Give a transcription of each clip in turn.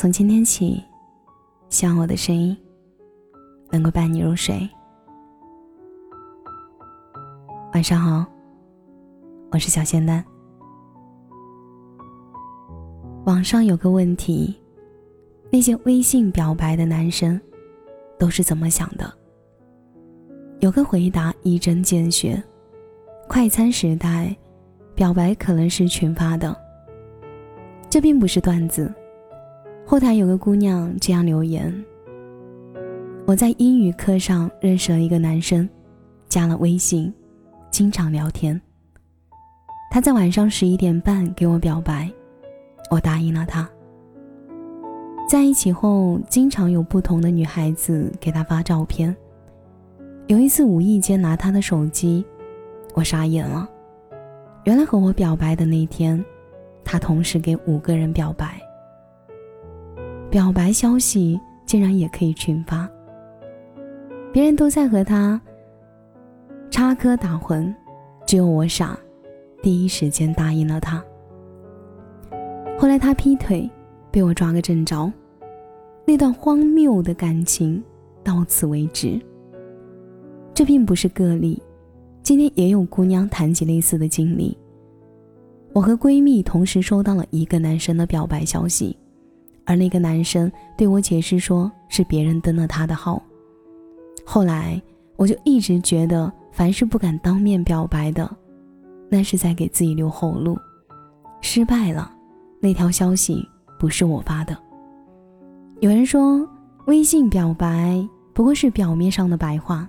从今天起，希望我的声音能够伴你入睡。晚上好，我是小仙丹。网上有个问题：那些微信表白的男生都是怎么想的？有个回答一针见血：快餐时代，表白可能是群发的。这并不是段子。后台有个姑娘这样留言：“我在英语课上认识了一个男生，加了微信，经常聊天。他在晚上十一点半给我表白，我答应了他。在一起后，经常有不同的女孩子给他发照片。有一次无意间拿他的手机，我傻眼了。原来和我表白的那天，他同时给五个人表白。”表白消息竟然也可以群发，别人都在和他插科打诨，只有我傻，第一时间答应了他。后来他劈腿，被我抓个正着，那段荒谬的感情到此为止。这并不是个例，今天也有姑娘谈起类似的经历。我和闺蜜同时收到了一个男生的表白消息。而那个男生对我解释说，是别人登了他的号。后来我就一直觉得，凡是不敢当面表白的，那是在给自己留后路。失败了，那条消息不是我发的。有人说，微信表白不过是表面上的白话，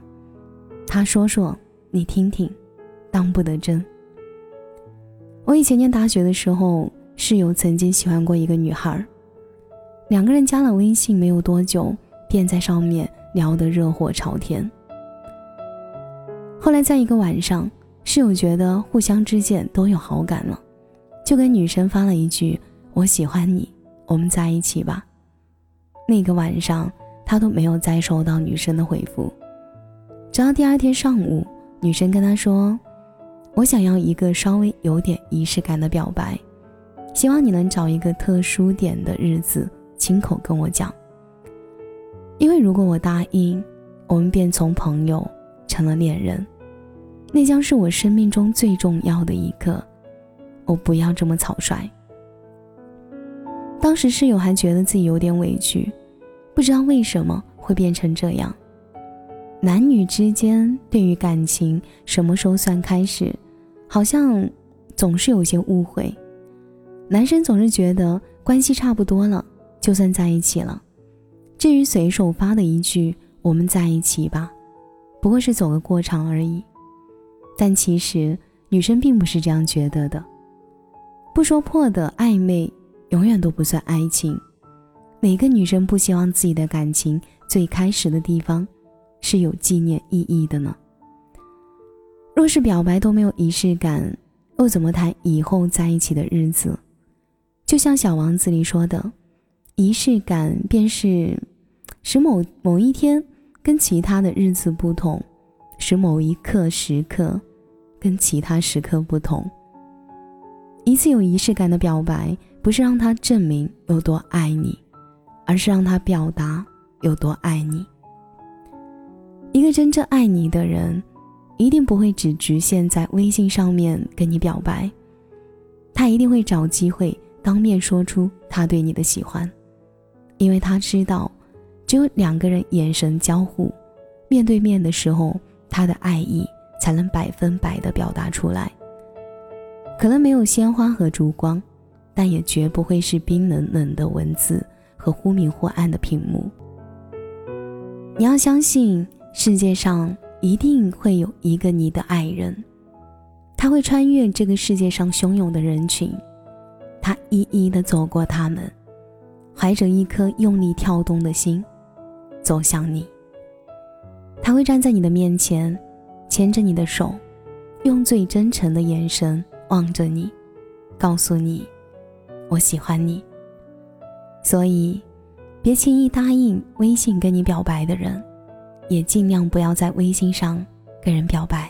他说说你听听，当不得真。我以前念大学的时候，室友曾经喜欢过一个女孩。两个人加了微信没有多久，便在上面聊得热火朝天。后来在一个晚上，室友觉得互相之间都有好感了，就跟女生发了一句：“我喜欢你，我们在一起吧。”那个晚上，他都没有再收到女生的回复。直到第二天上午，女生跟他说：“我想要一个稍微有点仪式感的表白，希望你能找一个特殊点的日子。”亲口跟我讲，因为如果我答应，我们便从朋友成了恋人，那将是我生命中最重要的一刻。我不要这么草率。当时室友还觉得自己有点委屈，不知道为什么会变成这样。男女之间对于感情什么时候算开始，好像总是有些误会。男生总是觉得关系差不多了。就算在一起了，至于随手发的一句“我们在一起吧”，不过是走个过场而已。但其实女生并不是这样觉得的。不说破的暧昧，永远都不算爱情。哪个女生不希望自己的感情最开始的地方是有纪念意义的呢？若是表白都没有仪式感，又怎么谈以后在一起的日子？就像《小王子》里说的。仪式感便是使某某一天跟其他的日子不同，使某一刻时刻跟其他时刻不同。一次有仪式感的表白，不是让他证明有多爱你，而是让他表达有多爱你。一个真正爱你的人，一定不会只局限在微信上面跟你表白，他一定会找机会当面说出他对你的喜欢。因为他知道，只有两个人眼神交互，面对面的时候，他的爱意才能百分百的表达出来。可能没有鲜花和烛光，但也绝不会是冰冷冷的文字和忽明忽暗的屏幕。你要相信，世界上一定会有一个你的爱人，他会穿越这个世界上汹涌的人群，他一一的走过他们。怀着一颗用力跳动的心，走向你。他会站在你的面前，牵着你的手，用最真诚的眼神望着你，告诉你：“我喜欢你。”所以，别轻易答应微信跟你表白的人，也尽量不要在微信上跟人表白。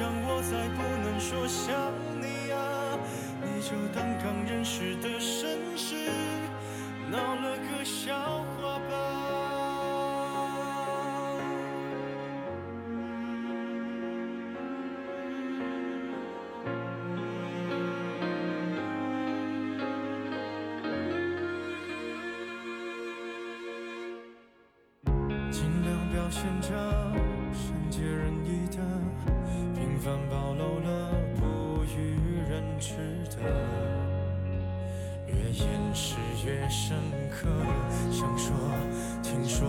让我再不能说想你啊，你就当刚认识的绅士，闹了个笑话吧。尽量表现着平凡，暴露了不与人知的，越掩饰越深刻。想说，听说，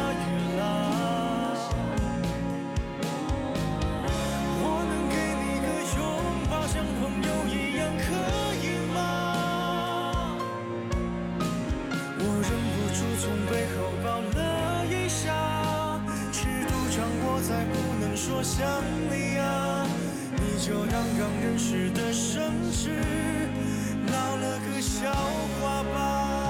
想你啊，你就当刚认识的绅士，闹了个笑话吧。